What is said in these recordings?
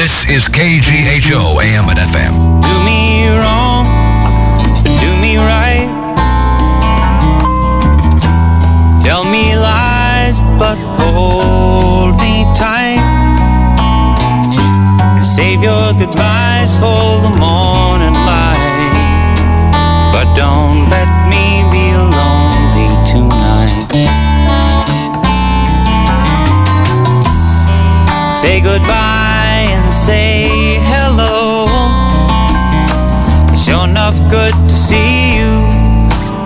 This is KGHO AM and FM. Do me wrong, do me right. Tell me lies, but hold me tight. Save your goodbyes for the morning light. But don't let me be lonely tonight. Say goodbye say hello. It's sure enough good to see you,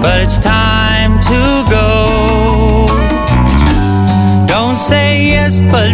but it's time to go. Don't say yes, but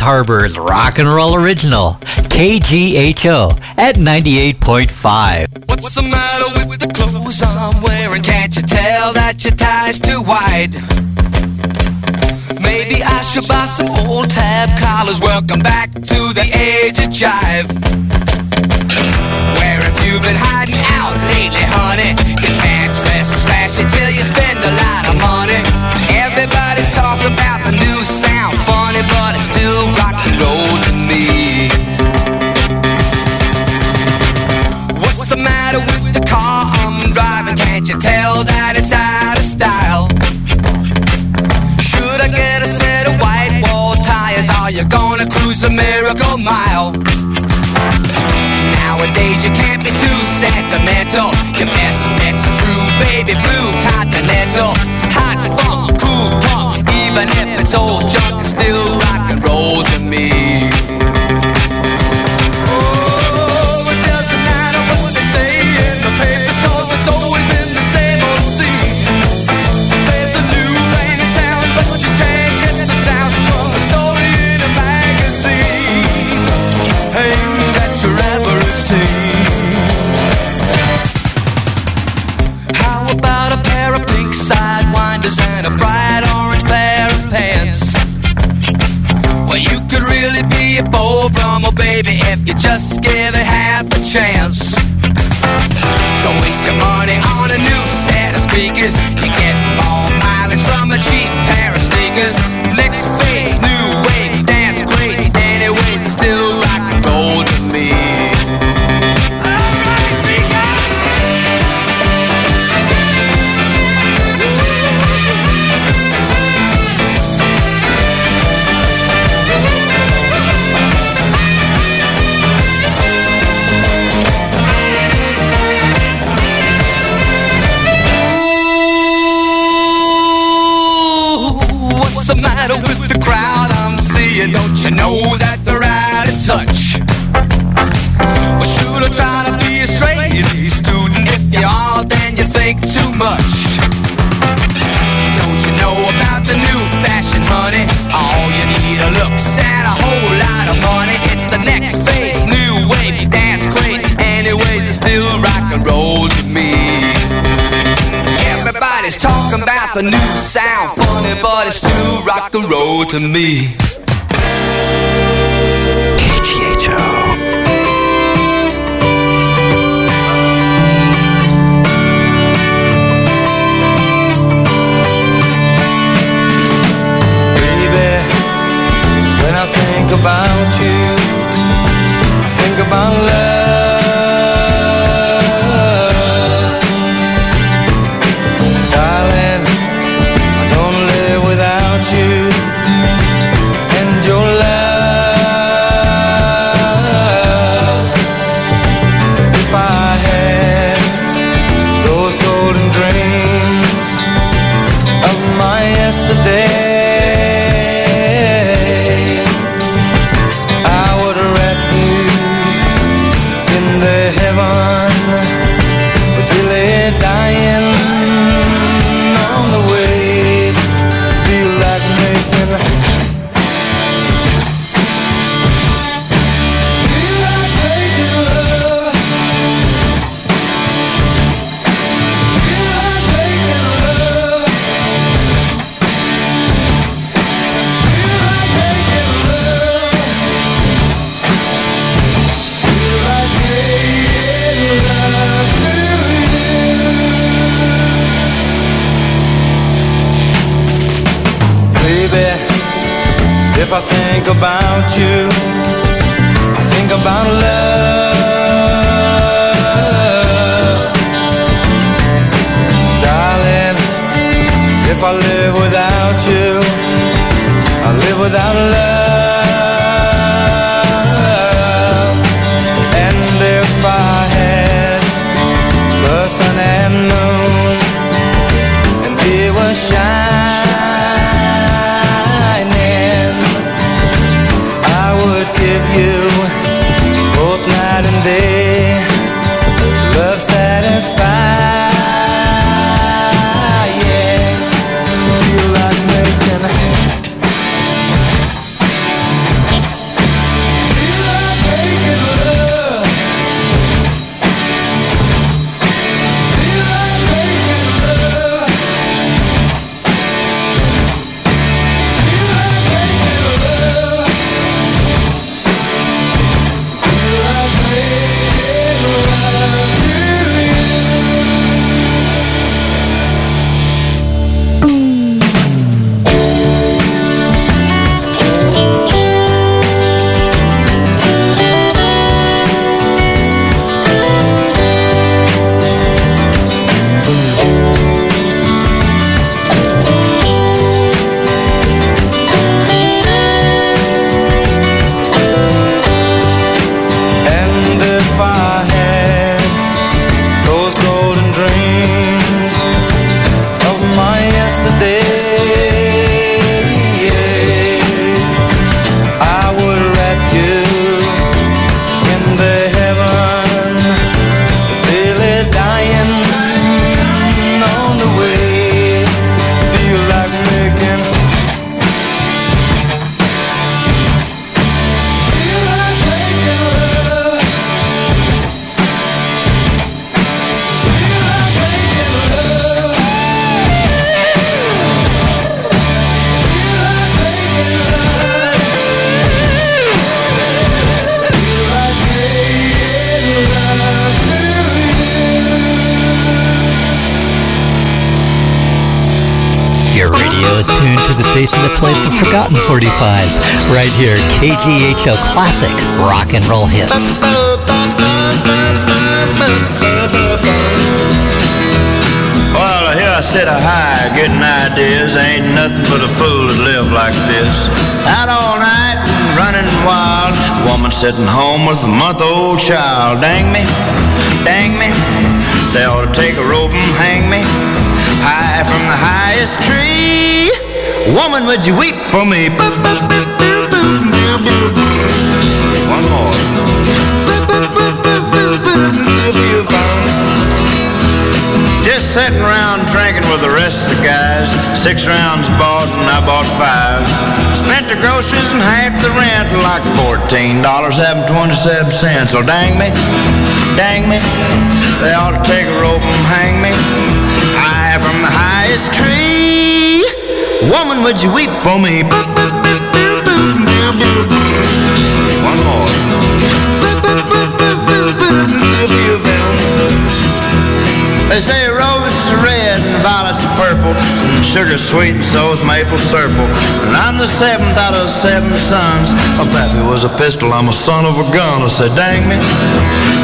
Harbor's rock and roll original, KGHO, at 98.5. What's the matter with the clothes I'm wearing? Can't you tell that your tie's too wide? Maybe I should buy some old tab collars. Welcome back to the age of jive. It's a miracle mile. Nowadays you can't be to me. forgotten 45s right here, KGHO Classic Rock and Roll Hits. Well, here I sit a high, getting ideas. Ain't nothing but a fool that live like this. Out all night and running wild. Woman sitting home with a month-old child. Dang me, dang me. They ought to take a rope and hang me high from the highest tree. Woman, would you weep for me? One more. Just sitting around drinking with the rest of the guys. Six rounds bought and I bought five. Spent the groceries and half the rent, like fourteen dollars and twenty-seven cents. So dang me, dang me. They ought to take a rope and hang me. high from the highest tree. Woman, would you weep for me? One more. They say roses are red and violets are purple, and sugar's sweet and so is maple syrup. And I'm the seventh out of seven sons. My pappy was a pistol, I'm a son of a gun. I said, dang me,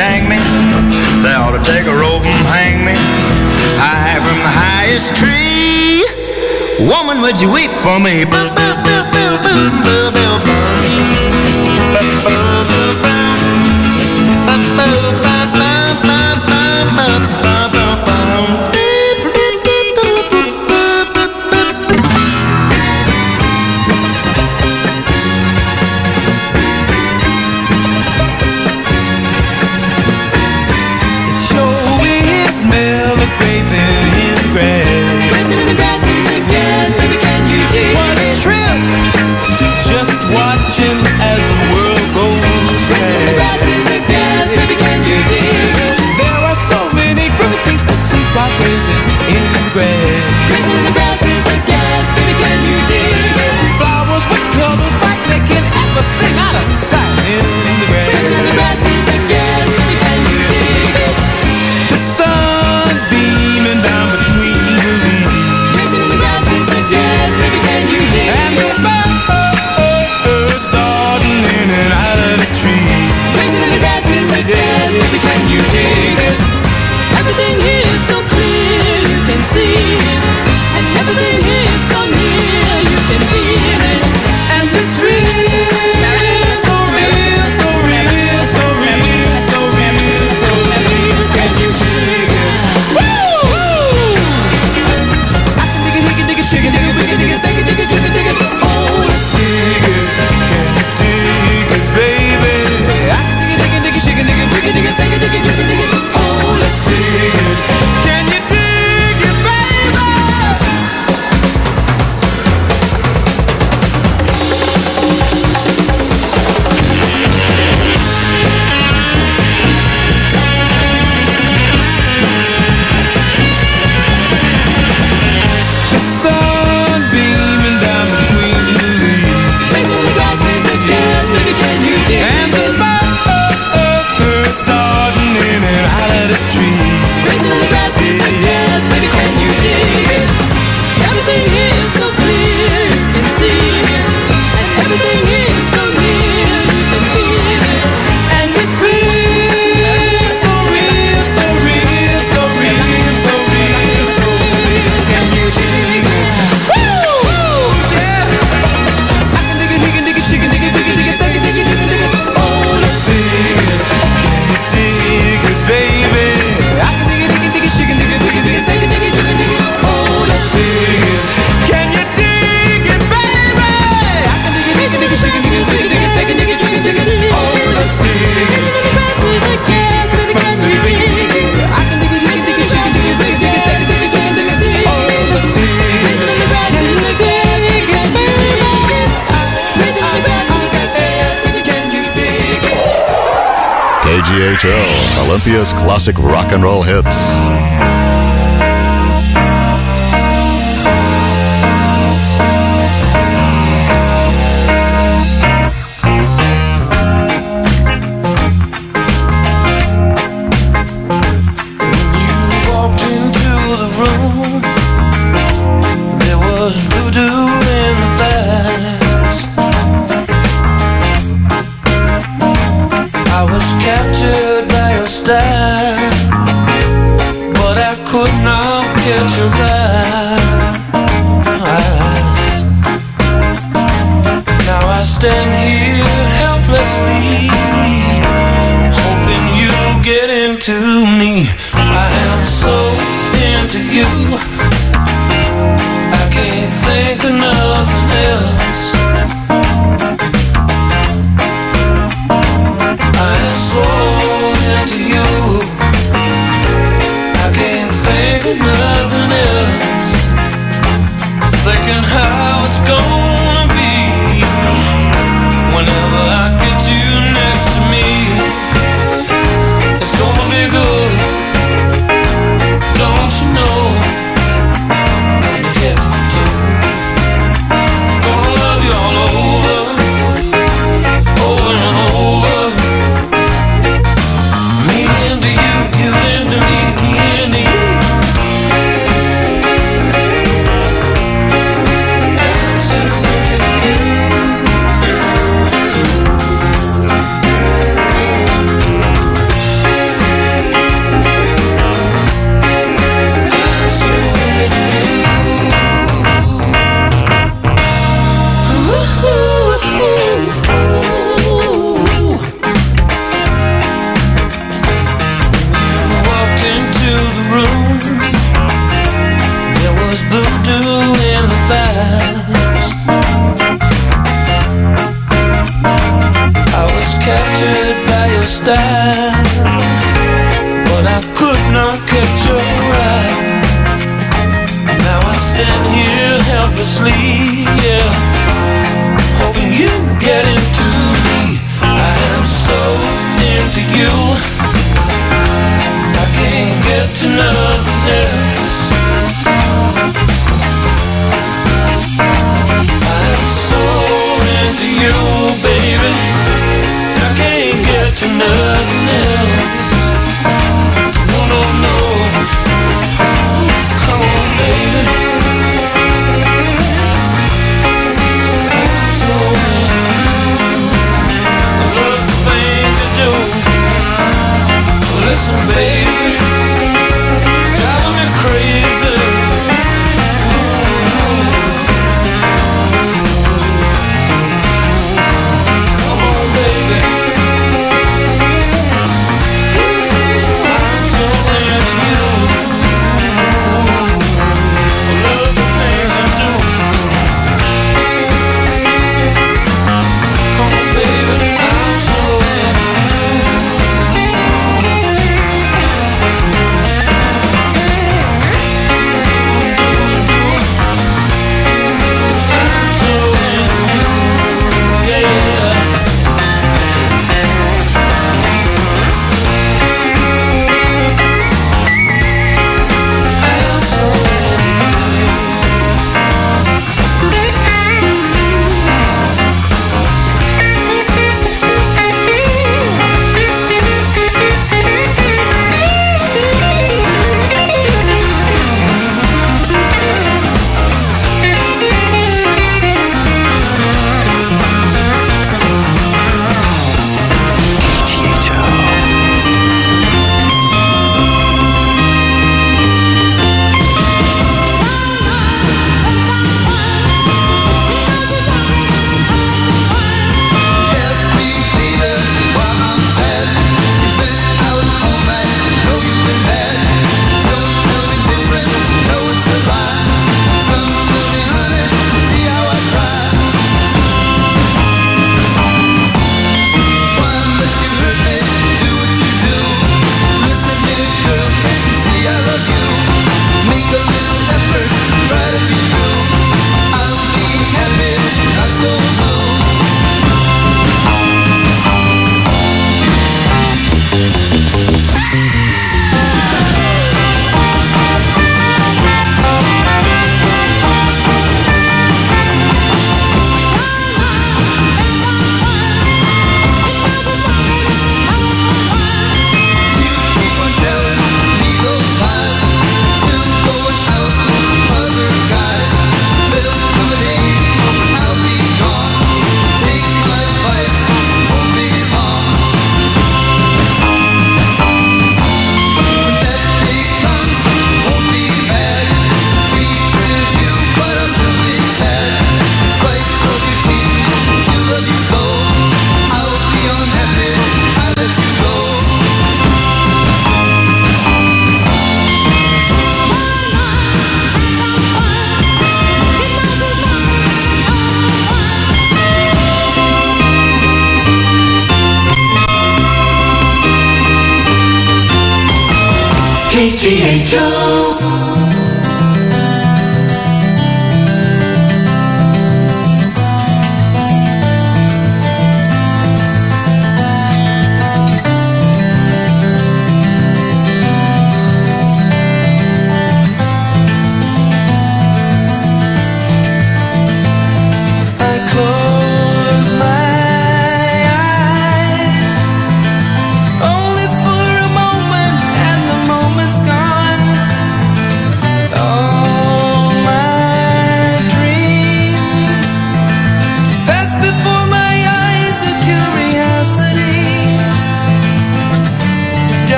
dang me, they ought to take a rope and hang me high from the highest tree. Woman, would you weep for me? classic rock and roll hits. could not get your eyes. Now I stand here helplessly, hoping you get into me.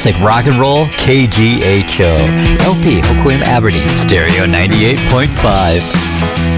classic rock and roll, KGHO. LP, Hoquiam Aberdeen, Stereo 98.5.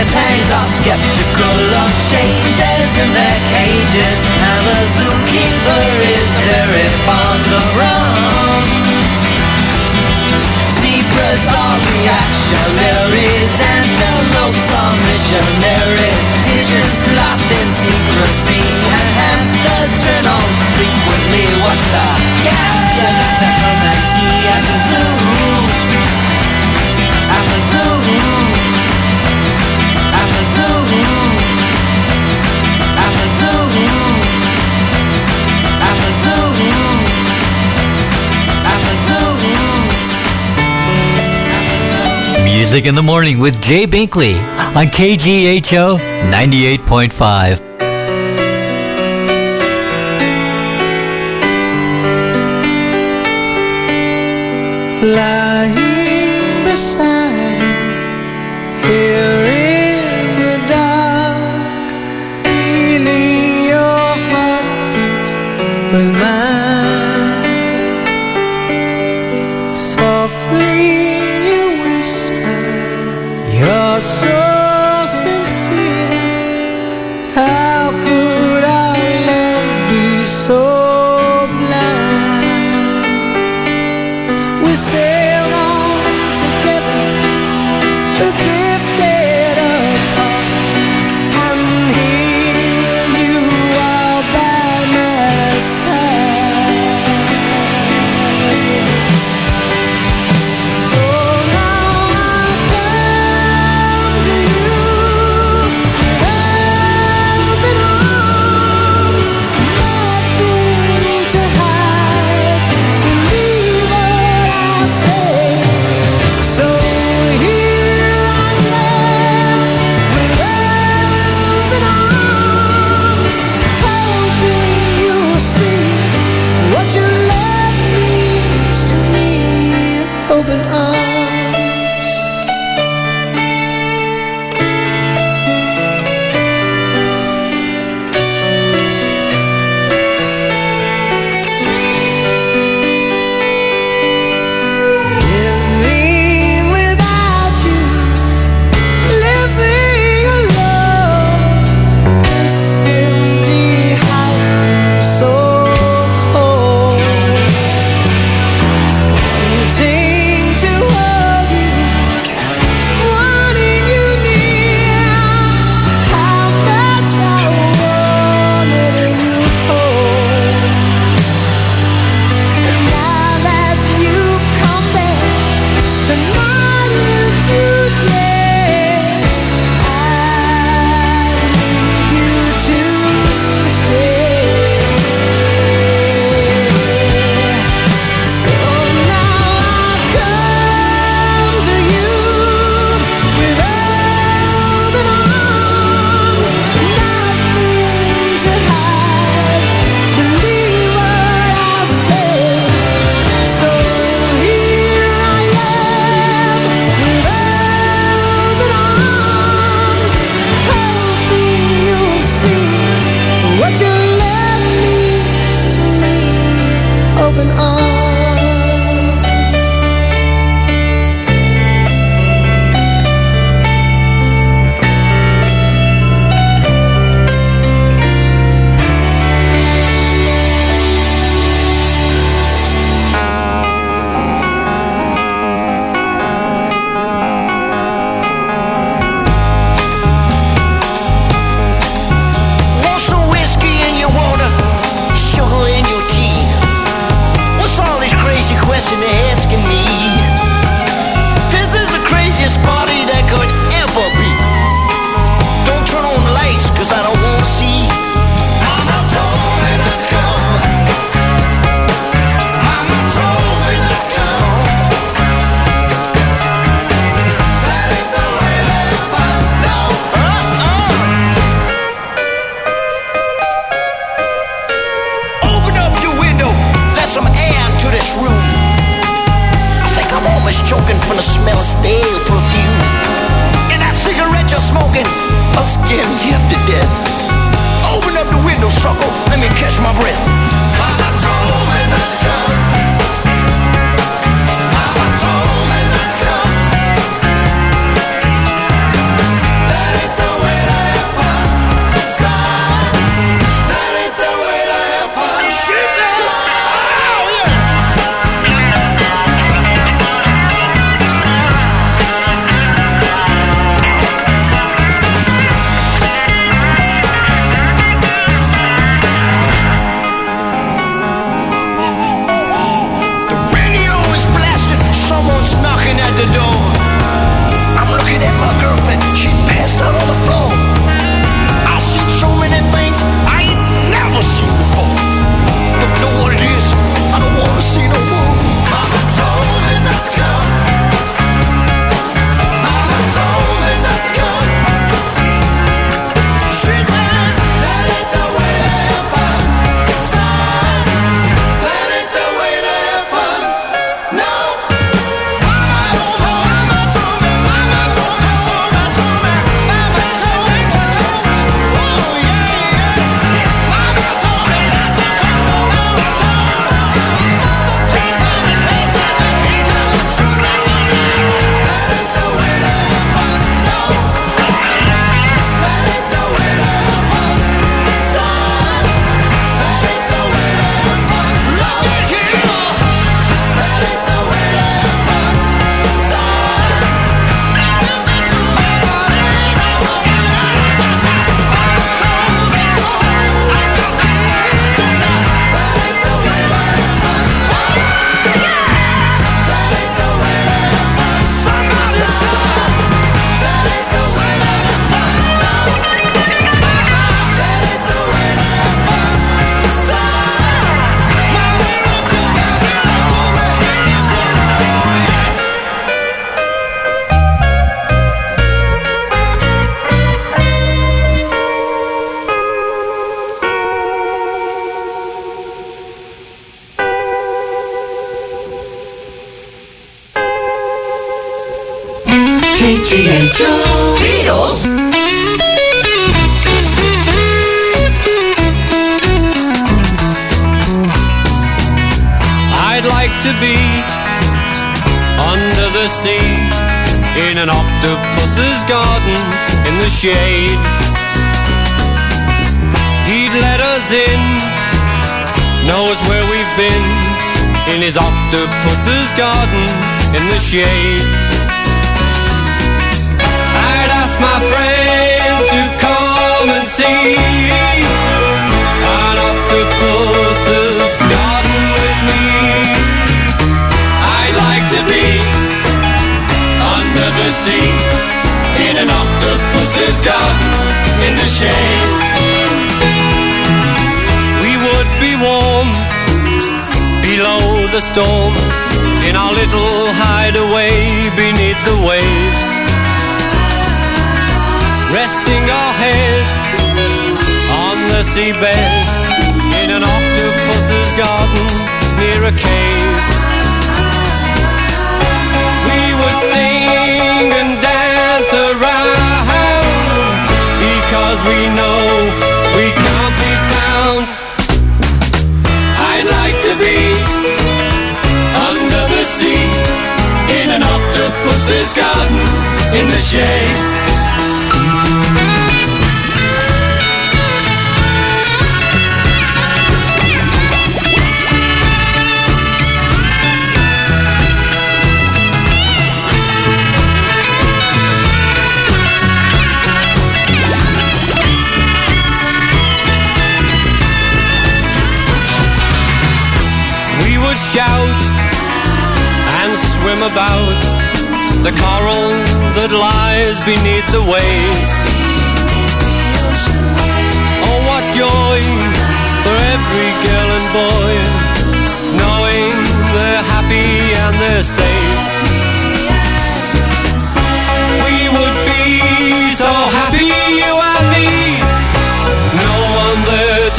The tangs are skeptical of changes in their cages. And the zookeeper is very fond of rum. Zebras are reactionaries Antelopes are missionaries. Pigeons plot in secrecy And hamsters turn on frequently. What a gas you got to come and see at the zoo. At the zoo. Music in the Morning with Jay Binkley on KGHO 98.5. Love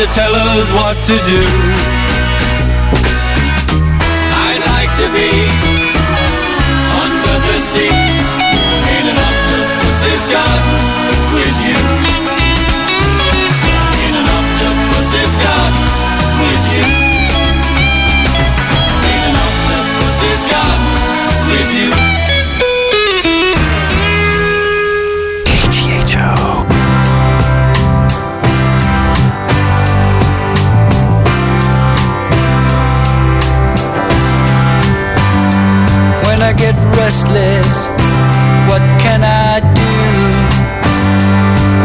to tell us what to do. restless. What can I do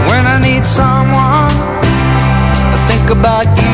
when I need someone? I think about you.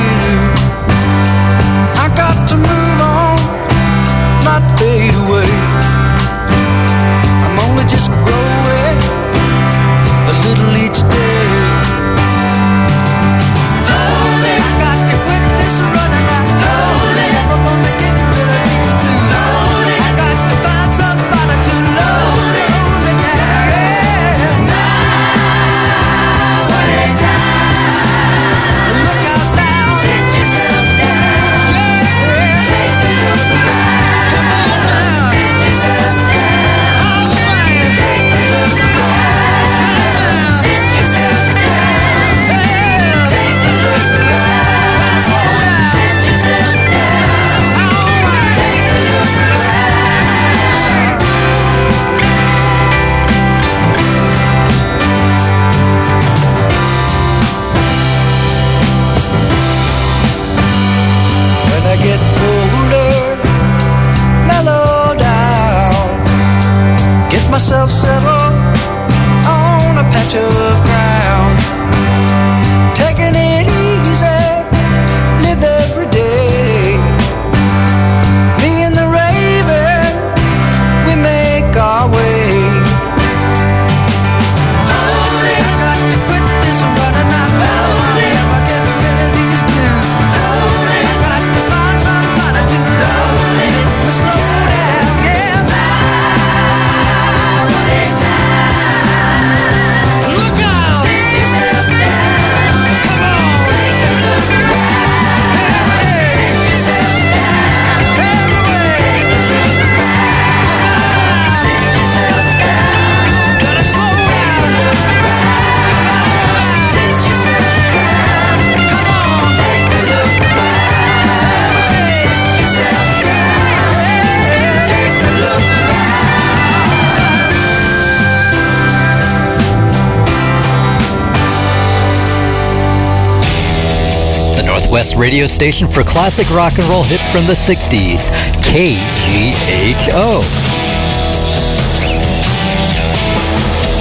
Radio station for classic rock and roll hits from the 60s, KGHO.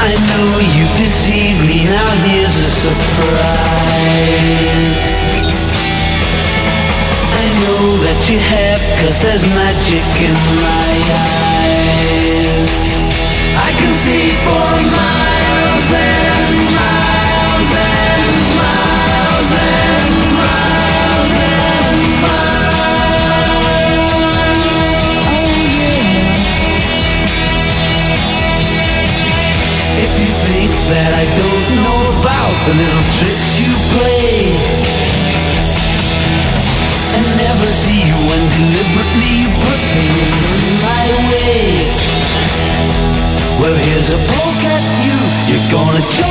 I know you deceived me, now here's a surprise. I know that you have, cause there's magic in my Gonna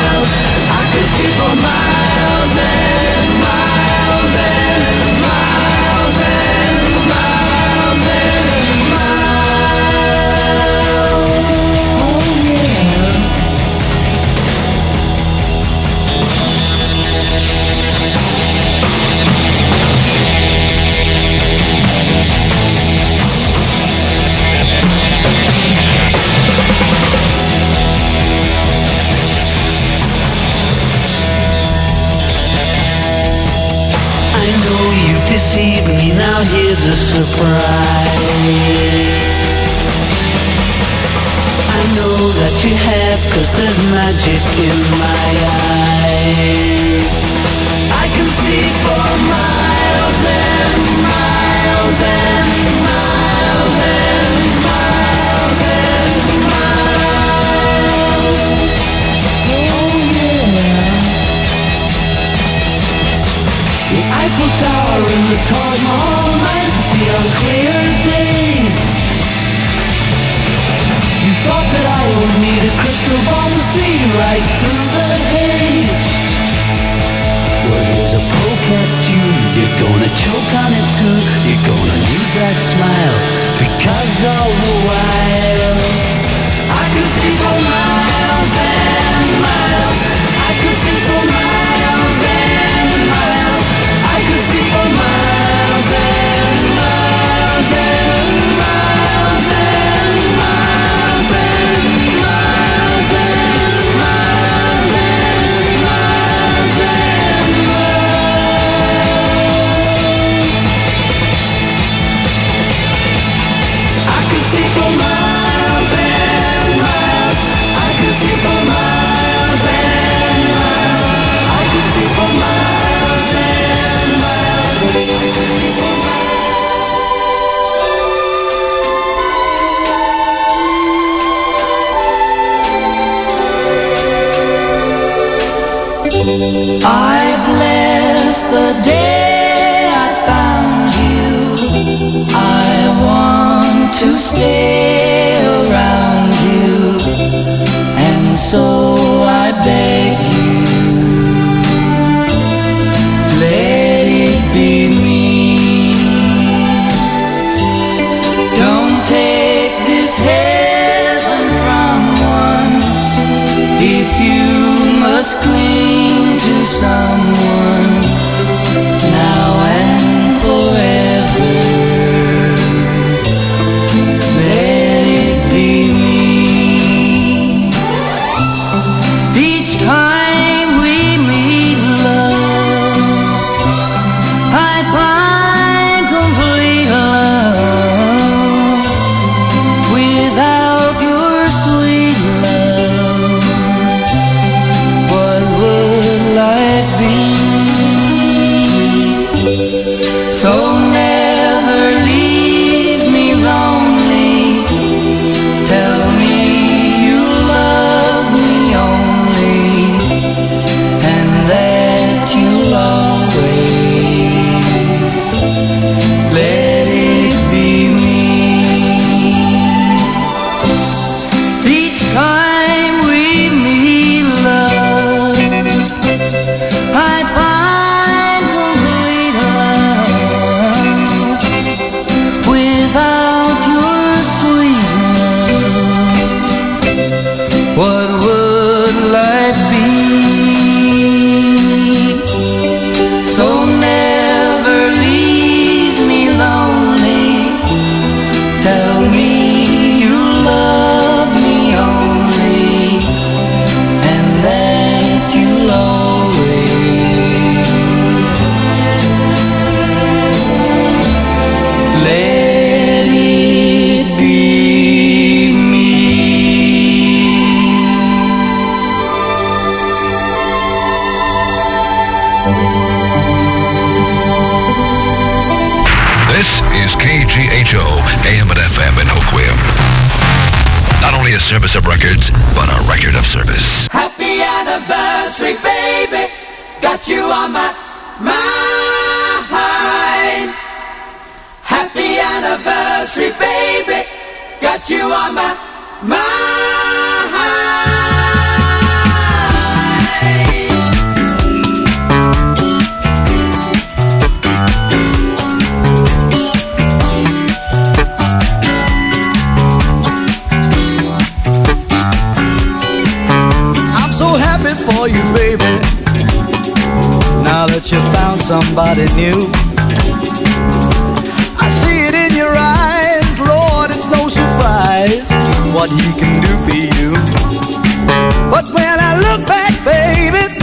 miles. I could see for miles and miles and know you've deceived me, now here's a surprise. I know that you have, cause there's magic in my eyes. I can see for miles and miles and miles and Eiffel Tower and the Taj Mahal I see on clear days. You thought that I would need a crystal ball to see right through the haze. Well, here's a poke at you. You're gonna choke on it too. You're gonna lose that smile because all the while I could see for miles and miles. I you found somebody new. I see it in your eyes, Lord, it's no surprise what He can do for you. But when I look back, baby.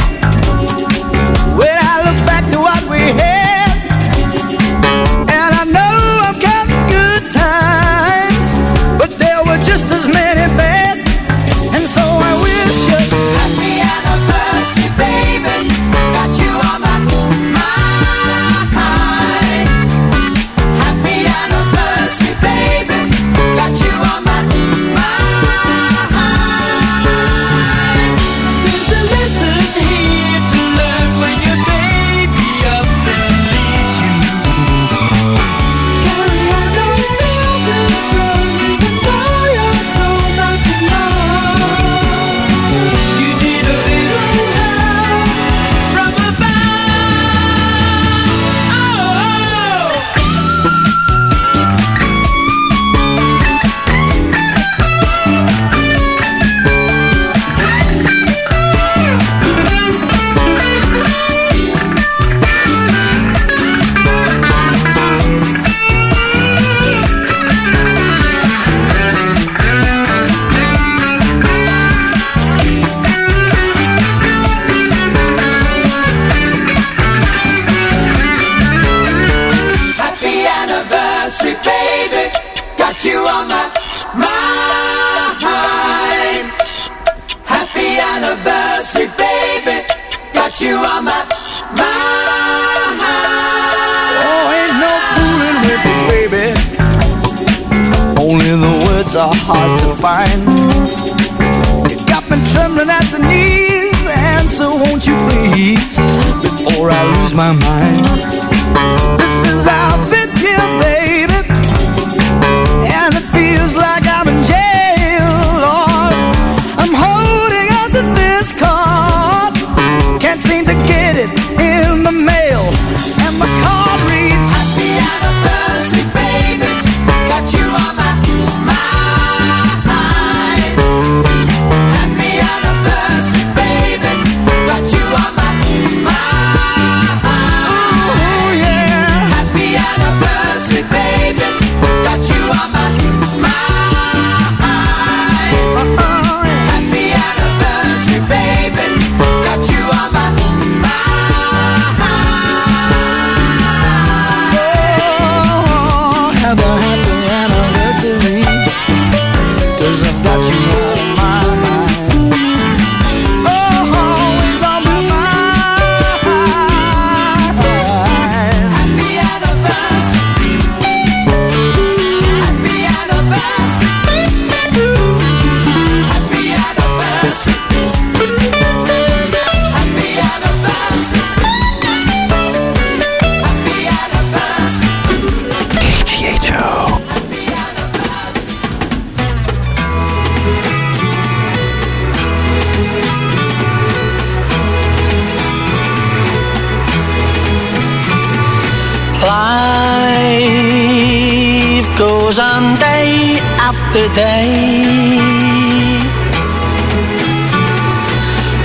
yesterday.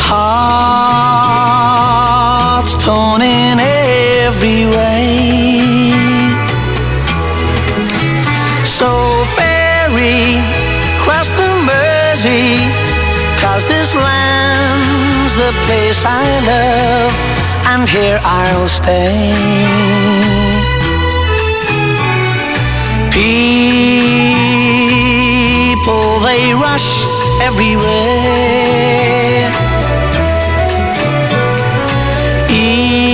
Hearts torn in every way. So ferry cross the Mersey, cause this land's the place I love, and here I'll stay. Peace they rush everywhere. Each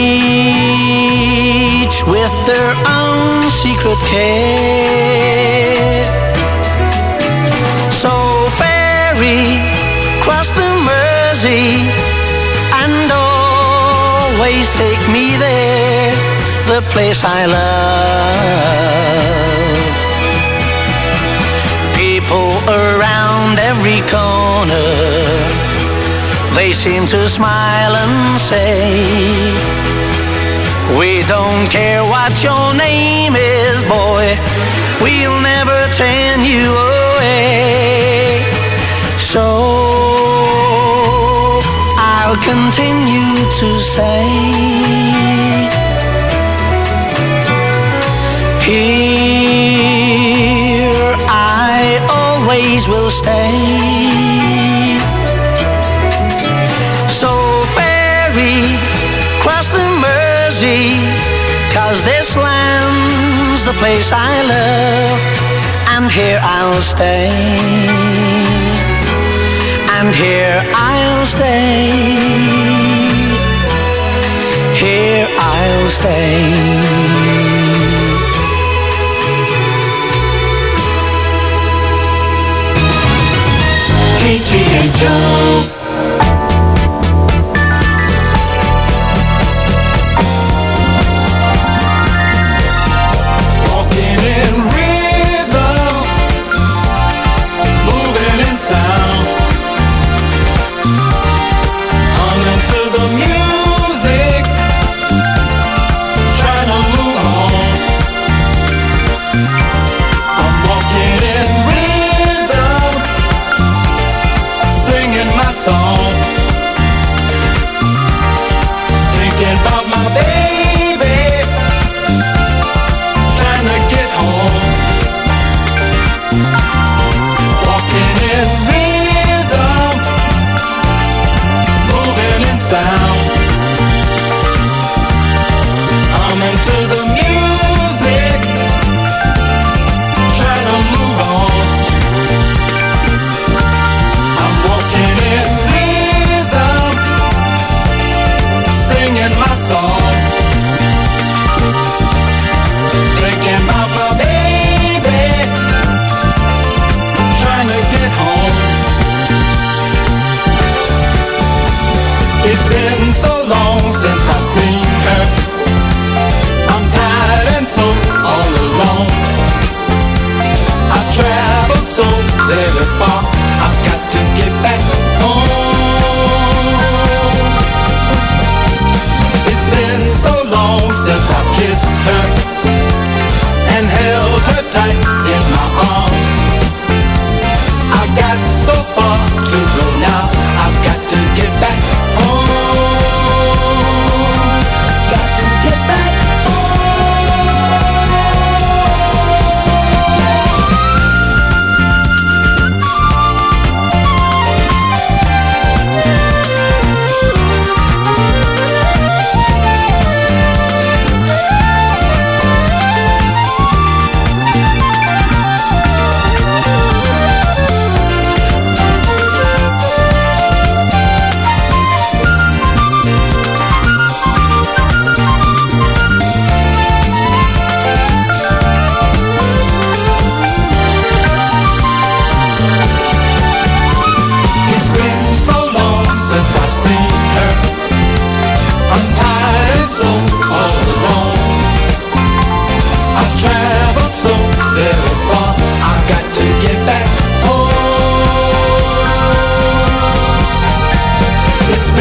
with their own secret care. So ferry cross the Mersey and always take me there, the place I love around every corner. They seem to smile and say, We don't care what your name is, boy, we'll never turn you away. So I'll continue to say, Here I always will stay. So ferry, cross the Mersey, cause this land's the place I love, and here I'll stay. And here I'll stay. Here I'll stay. 一起练就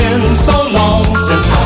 been so long since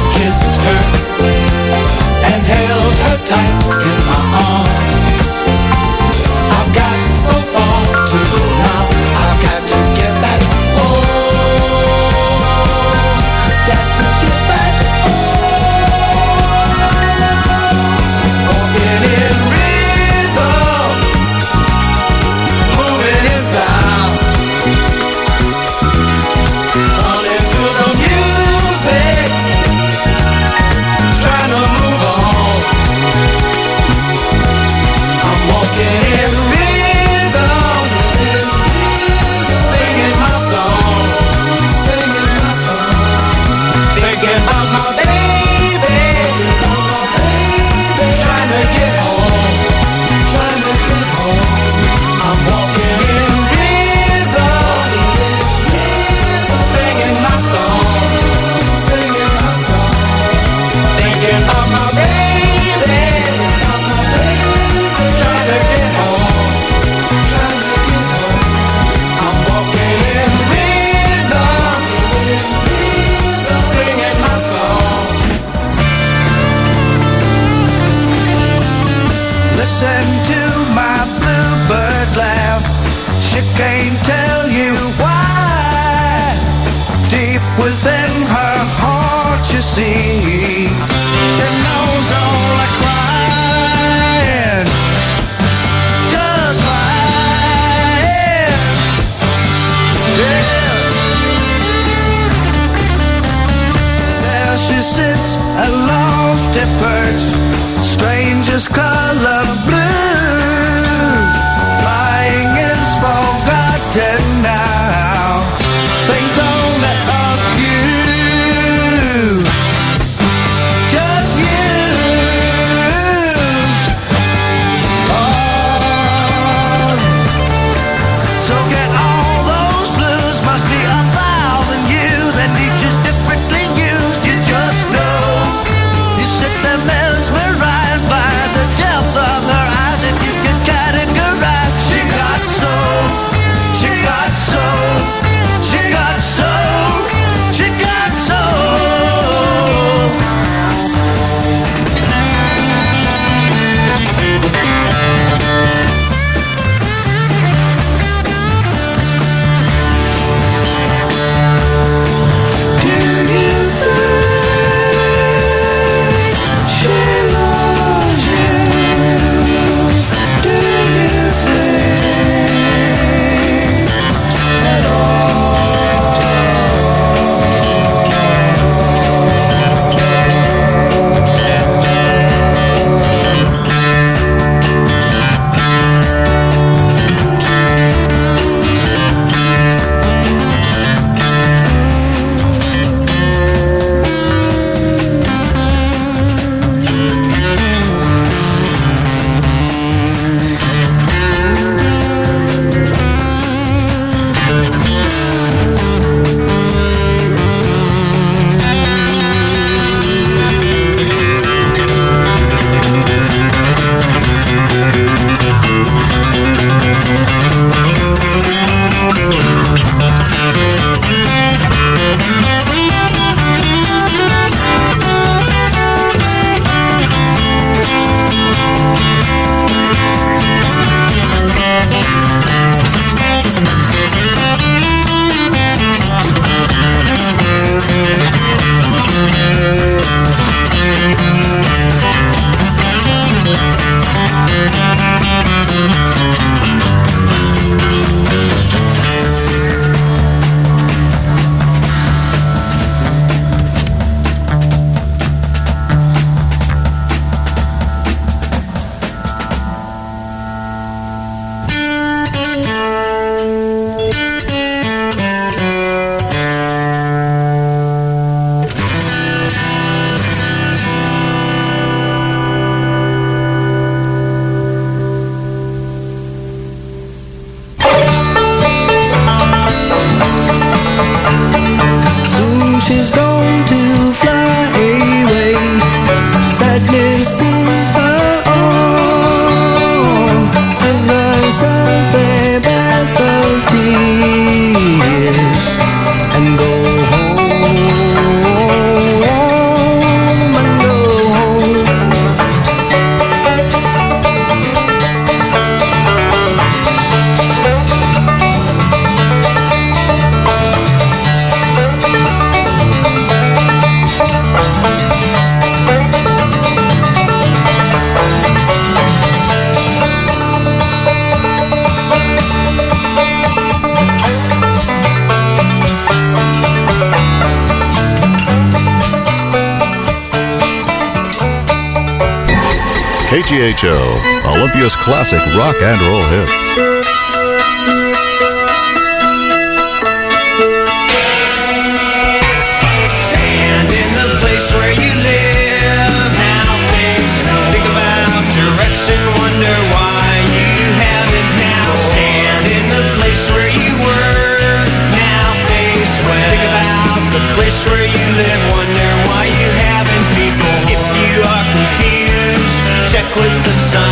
If you are confused, check with the sun.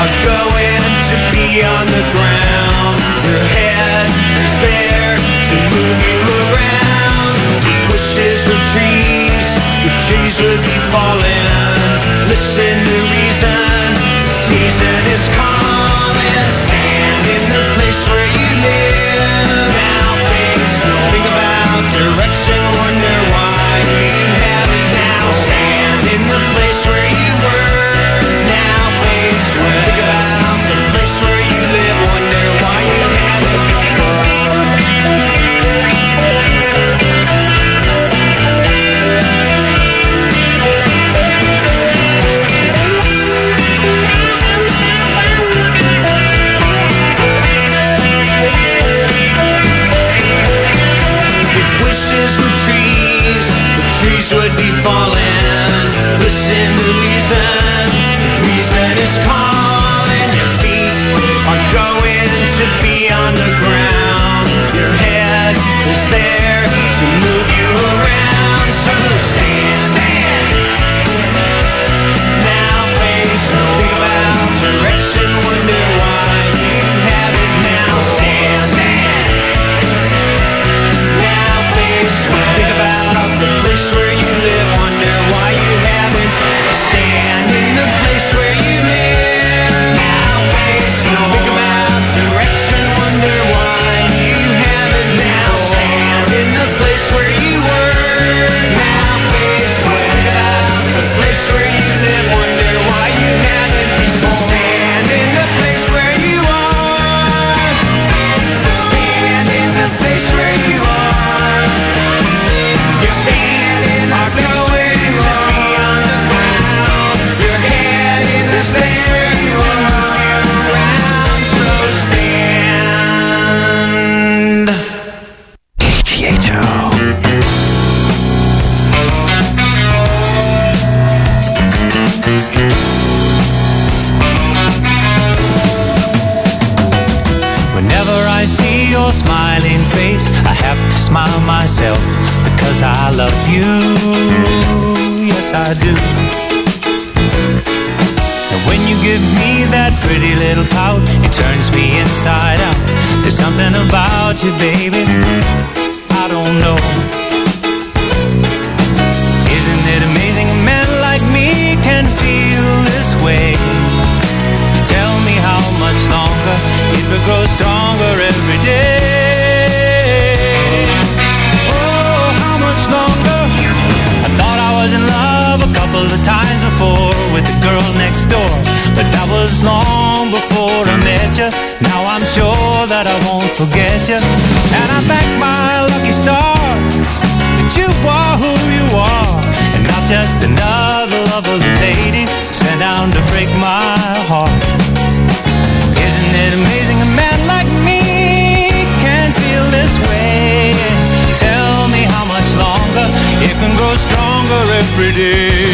are going to be on the ground. Your head is there to move you around. Trees, the trees would be falling. Listen to reason, the season is coming. should be on the ground. Your head is there. you. And I thank my lucky stars that you are who you are. And not just another lovely lady sent down to break my heart. Isn't it amazing a man like me can feel this way? Tell me how much longer it can grow stronger every day.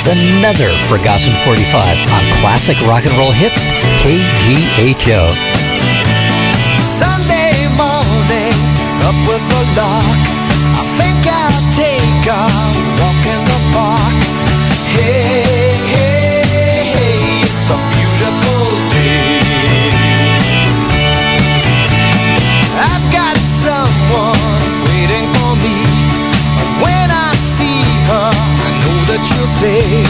here's another Forgotten 45 on classic rock and roll hits, KGHO. Sunday morning, up with the law. say.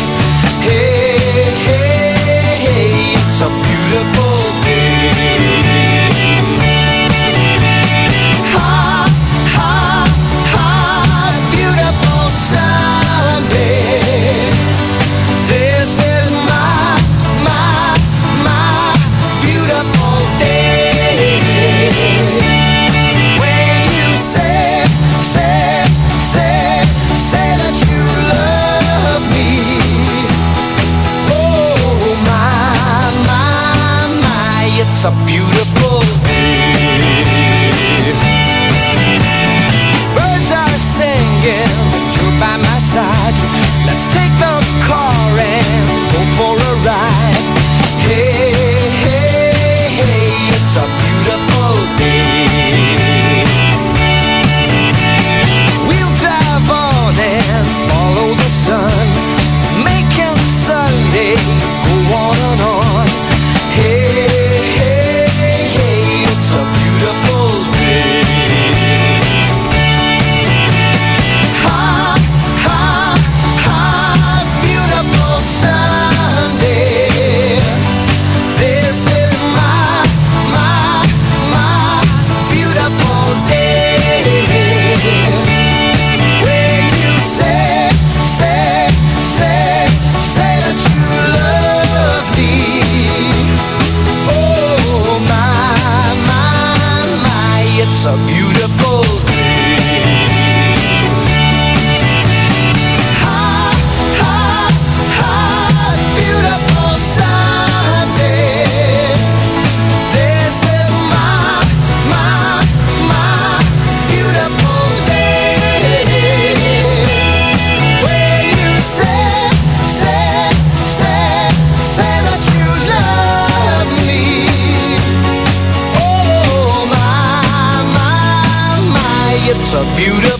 Beautiful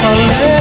just in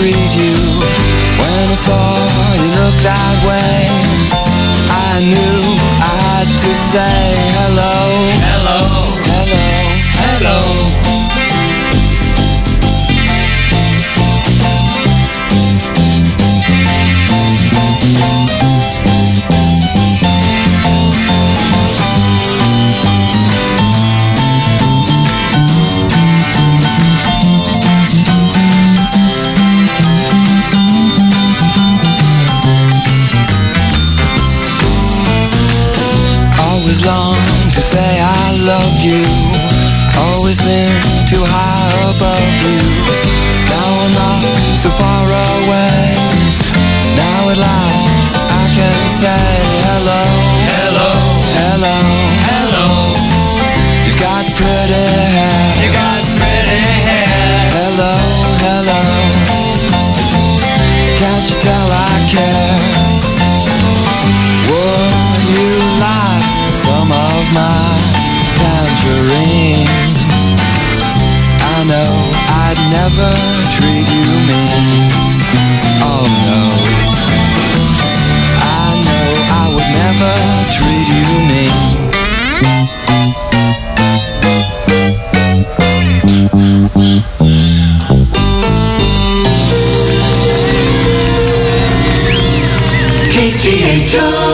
freed you. When I saw you look that way I knew I had to say too high above you. Now I'm not so far away. Now at last I can say hello. Hello. Hello. Hello. You've got pretty hair. You got pretty hair. Hello, hello. Can't you tell I care? Would you like some of my tangerine? no, I'd never treat you mean. Oh no, I know I would never treat you mean. KGHO